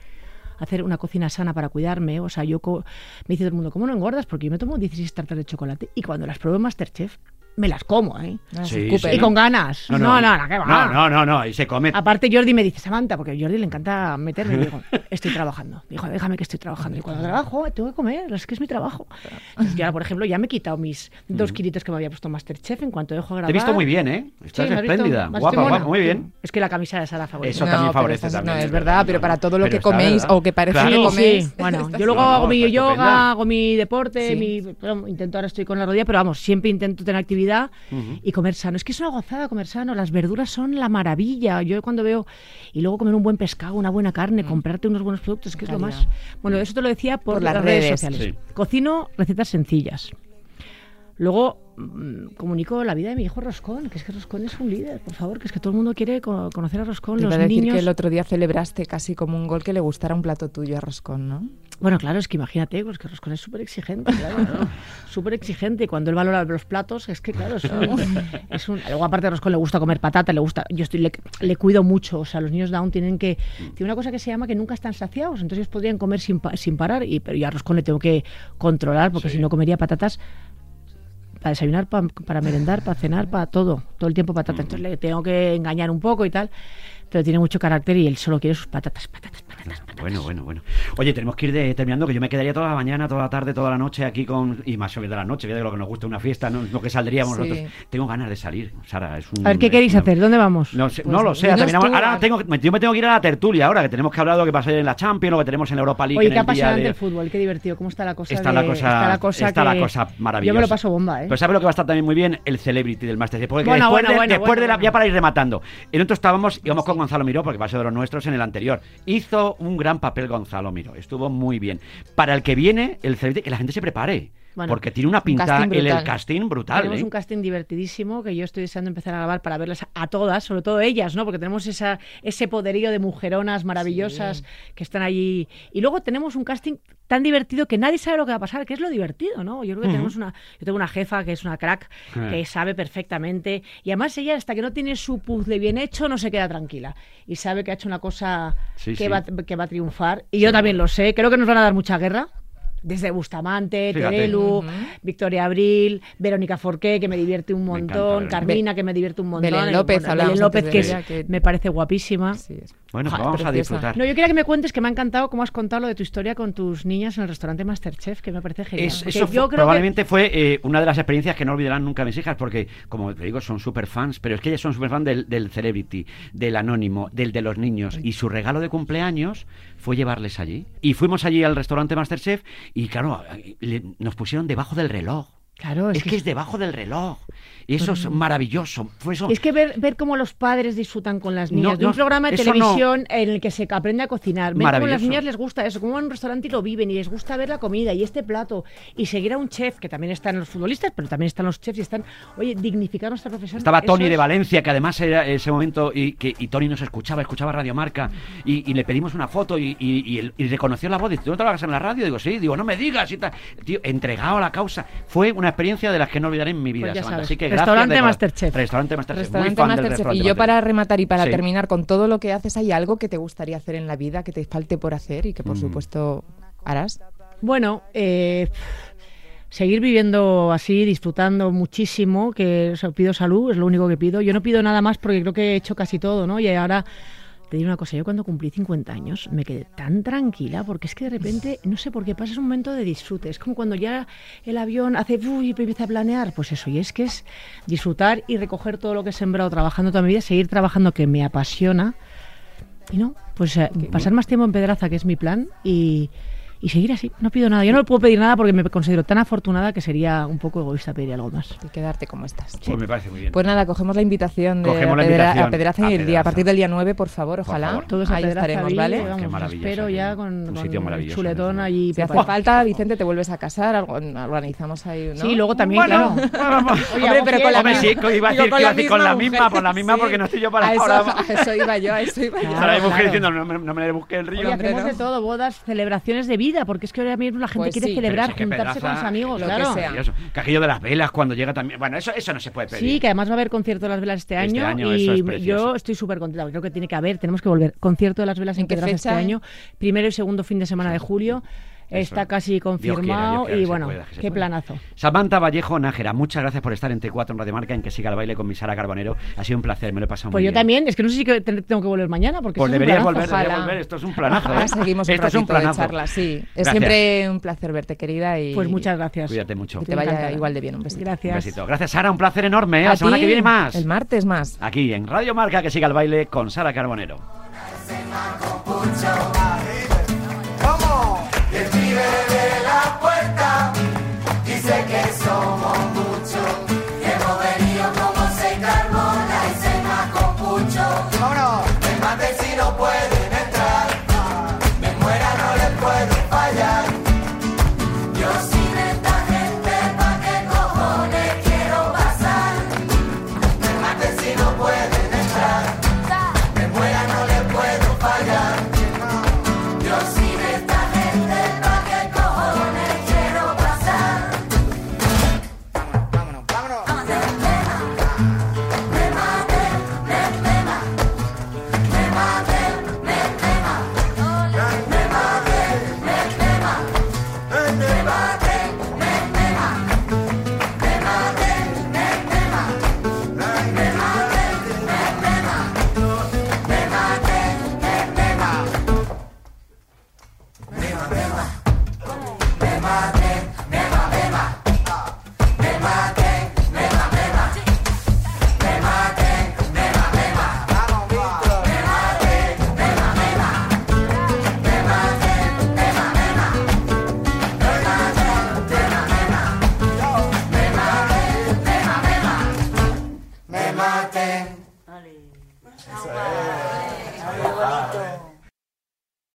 hacer una cocina sana para cuidarme. O sea, yo co- me dice todo el mundo, ¿cómo no engordas? Porque yo me tomo 16 tartas de chocolate y cuando las pruebo en Masterchef, me las como, ¿eh? Ah, Sí, escupe, sí. Y ¿no? con ganas. No, no, no, ¿qué va? No, no, no, no, y se come. Aparte Jordi me dice, Samantha, porque a Jordi le encanta meterme, y digo, estoy trabajando. Dijo, déjame que estoy trabajando. Y cuando trabajo, tengo que comer, es que es mi trabajo. Entonces, yo ahora, por ejemplo, ya me he quitado mis dos kilitos que me había puesto Masterchef en cuanto dejo de Te grabar. he visto muy bien, ¿eh? Estás Sí, ¿me has visto? espléndida. ¿Más Guapa, guapa, muy bien. Es que la camisa es la favorita. Eso también favorece estás- también, No, es verdad, pero no, para no. todo lo que coméis o que parece Claro. que coméis. sí. Bueno, yo luego No, no, hago mi yoga, hago mi deporte, mi, intento ahora estoy con la rodilla, pero vamos, siempre intento tener actividad y comer sano. Es que es una gozada comer sano, las verduras son la maravilla. Yo cuando veo y luego comer un buen pescado, una buena carne, comprarte unos buenos productos, que es lo más. Bueno, eso te lo decía por, Por las, las redes, redes, sociales. sí. Cocino recetas sencillas. Luego mm, comunico la vida de mi hijo Roscón, que es que Roscón es un líder, por favor, que es que todo el mundo quiere co- conocer a Roscón, Te los a decir niños. que el otro día celebraste casi como un gol que le gustara un plato tuyo a Roscón, ¿no? Bueno, claro, es que imagínate, pues que Roscón es súper exigente, claro, súper exigente. Y cuando él valora los platos, es que, claro, es un, es un- Luego, aparte de Roscón, le gusta comer patata, le gusta... Yo estoy le, le cuido mucho, o sea, los niños Down tienen que... Tiene una cosa que se llama que nunca están saciados, entonces ellos podrían comer sin, sin parar, y, pero yo a Roscón le tengo que controlar, porque si no comería patatas para desayunar, pa- para merendar, para cenar, para todo, todo el tiempo patatas. Entonces le tengo que engañar un poco y tal, pero tiene mucho carácter y él solo quiere sus patatas, patatas, patatas, patatas. Bueno, bueno, bueno. Oye, tenemos que ir de- terminando, que yo me quedaría toda la mañana, toda la tarde, toda la noche aquí con. Y más sobre de la noche, de lo que nos gusta una fiesta, no, lo que saldríamos Sí. nosotros. Tengo ganas de salir, Sara. Es un, A ver, ¿qué queréis una- hacer? ¿Dónde vamos? No, sé, Pues no lo sé, terminamos. Ahora tengo, yo me tengo que ir a la tertulia ahora, que tenemos que hablar de lo que pasa en la Champions, lo que tenemos en la Europa League. Oye, qué apasionante de- el fútbol, qué divertido, cómo está la cosa. Está de- la cosa, está la cosa, está la que- cosa maravillosa. Yo me lo paso bomba, ¿eh? Pero ¿sabe lo que va a estar también muy bien? El Celebrity del Masterchef. Porque Bueno, después, bueno, de, bueno, después de la, ya para ir rematando, en otro estábamos, íbamos con Gonzalo Miró, porque va a ser de los nuestros en el anterior. Hizo un gran papel Gonzalo Miró, estuvo muy bien. Para el que viene, el Celebrity, que la gente se prepare. Bueno, porque tiene una pinta, casting el, casting brutal. Tenemos ¿eh? un casting divertidísimo que yo estoy deseando empezar a grabar para verlas a todas, sobre todo ellas, ¿no? Porque tenemos esa, ese poderío de mujeronas maravillosas que están allí. Y luego tenemos un casting tan divertido que nadie sabe lo que va a pasar, que es lo divertido, ¿no? Yo creo que tenemos una, yo tengo una jefa que es una crack, Eh. que sabe perfectamente, y además ella hasta que no tiene su puzzle bien hecho no se queda tranquila y sabe que ha hecho una cosa Sí, que, sí. Va, que va a triunfar. Y yo también lo sé, creo que nos van a dar mucha guerra. Desde Bustamante, Fíjate. Terelu. Victoria Abril, Verónica Forqué, que me divierte un encanta montón. Carmina, que me divierte un montón. Belén López, bueno, hablábamos Belén López, que, es- que- me parece guapísima. Sí, es- Bueno, Joder, vamos a disfrutar. No, yo quería que me cuentes que me ha encantado cómo has contado lo de tu historia con tus niñas en el restaurante Masterchef, que me parece genial. Es- eso fue- yo creo que- probablemente fue eh, una de las experiencias que no olvidarán nunca mis hijas, porque, como te digo, son super fans, pero es que ellas son super fans del, del Celebrity, del Anónimo, del de los niños. Y su regalo de cumpleaños fue llevarles allí. Y fuimos allí al restaurante Masterchef y, claro, le- nos pusieron debajo del reloj. Claro, Es, que, es debajo del reloj. Y eso es maravilloso. Fue eso. Es que ver, ver cómo los padres disfrutan con las niñas No, de un no, programa de no. televisión en el que se aprende a cocinar, ver cómo las niñas les gusta eso, cómo van a un restaurante y lo viven y les gusta ver la comida y este plato y seguir a un chef, que también están los futbolistas, pero también están los chefs y están, oye, dignificar nuestra profesión. Estaba Tony de Valencia, que además era ese momento y, que, y Tony nos escuchaba, escuchaba Radio Marca y, y le pedimos una foto y, y- reconoció la voz. Dice, ¿tú no trabajas en la radio? Digo, sí. Digo, no me digas. Y tal. Tío, entregado a la causa. Fue una experiencia de las que no olvidaré en mi vida. Pues ya Samantha. sabes. Así que Restaurante gracias. Masterchef. Restaurante Masterchef. Restaurante Muy fan del restaurante Y yo para rematar y para Sí. terminar con todo lo que haces, ¿hay algo que te gustaría hacer en la vida que te falte por hacer y que por Mm. supuesto harás? Bueno, eh, seguir viviendo así, disfrutando muchísimo, que o sea, pido salud, es lo único que pido. Yo no pido nada más porque creo que he hecho casi todo, ¿no? Y ahora te digo una cosa, yo cuando cumplí 50 años me quedé tan tranquila porque es que de repente, no sé por qué, pasas un momento de disfrute. Es como cuando ya el avión hace uy, y empieza a planear, pues eso, y es que es disfrutar y recoger todo lo que he sembrado trabajando toda mi vida, seguir trabajando que me apasiona. Y no, pues eh, pasar más tiempo en Pedraza, que es mi plan, y, y seguir así. No pido nada. Yo no puedo pedir nada porque me considero tan afortunada que sería un poco egoísta pedir algo más. Y quedarte como estás. Pues me parece muy bien. Pues nada, cogemos la invitación de Cogemos a, la invitación a Pedraza a y el día, a partir del día 9, por favor, ojalá. favor. Todos a Ahí Pedraza estaremos, ¿vale? vamos, Qué espero ya con, Un con sitio maravilloso, chuletón allí. Si hace falta, Vicente, te vuelves a casar, algo- organizamos ahí, ¿no? Sí, luego también, Bueno, claro. vamos. Oye, Hombre, pero con la Hombre, misma- sí, iba a decir con la misma, por la misma, porque no estoy yo para a eso, ahora. a eso iba yo, a eso iba yo. Ahora hay mujer diciendo, no, me- busque el río. Hacemos de todo, bodas, celebraciones de vida, porque es que ahora mismo la gente Pues quiere sí. celebrar, juntarse con los amigos, lo que claro. sea. Cajillo de las velas cuando llega también. Bueno, eso, eso no se puede pedir. Sí, que además va a haber concierto de las velas este Este año, año, eso es y yo estoy súper contenta. porque Creo que tiene que haber, tenemos que volver. Concierto de las velas en, ¿En este año, primero y segundo fin de semana de julio. Está casi Dios quiera, confirmado Dios quiera que y bueno, pueda, qué pueda. planazo. Samantha Vallejo Nájera, muchas gracias por estar en T4 en Radio Marca, en que siga el baile con mi Sara Carbonero. Ha sido un placer, me lo he pasado Pues muy yo bien. también, es que no sé si tengo que volver mañana porque Pues es un deberías volver, deberías ojalá. volver. Esto es un planazo. ¿eh? seguimos un Esto es un de planazo. charla, sí. Es Gracias. siempre un placer verte, querida, y Pues muchas gracias. Cuídate mucho. que te vaya Encantada. igual de bien. Un besito. Un Gracias. besito. Gracias, Sara. Un placer enorme. ¿eh? A La semana que viene más. El martes más. Aquí en Radio Marca, que siga el baile con Sara Carbonero. Vamos, que vive de la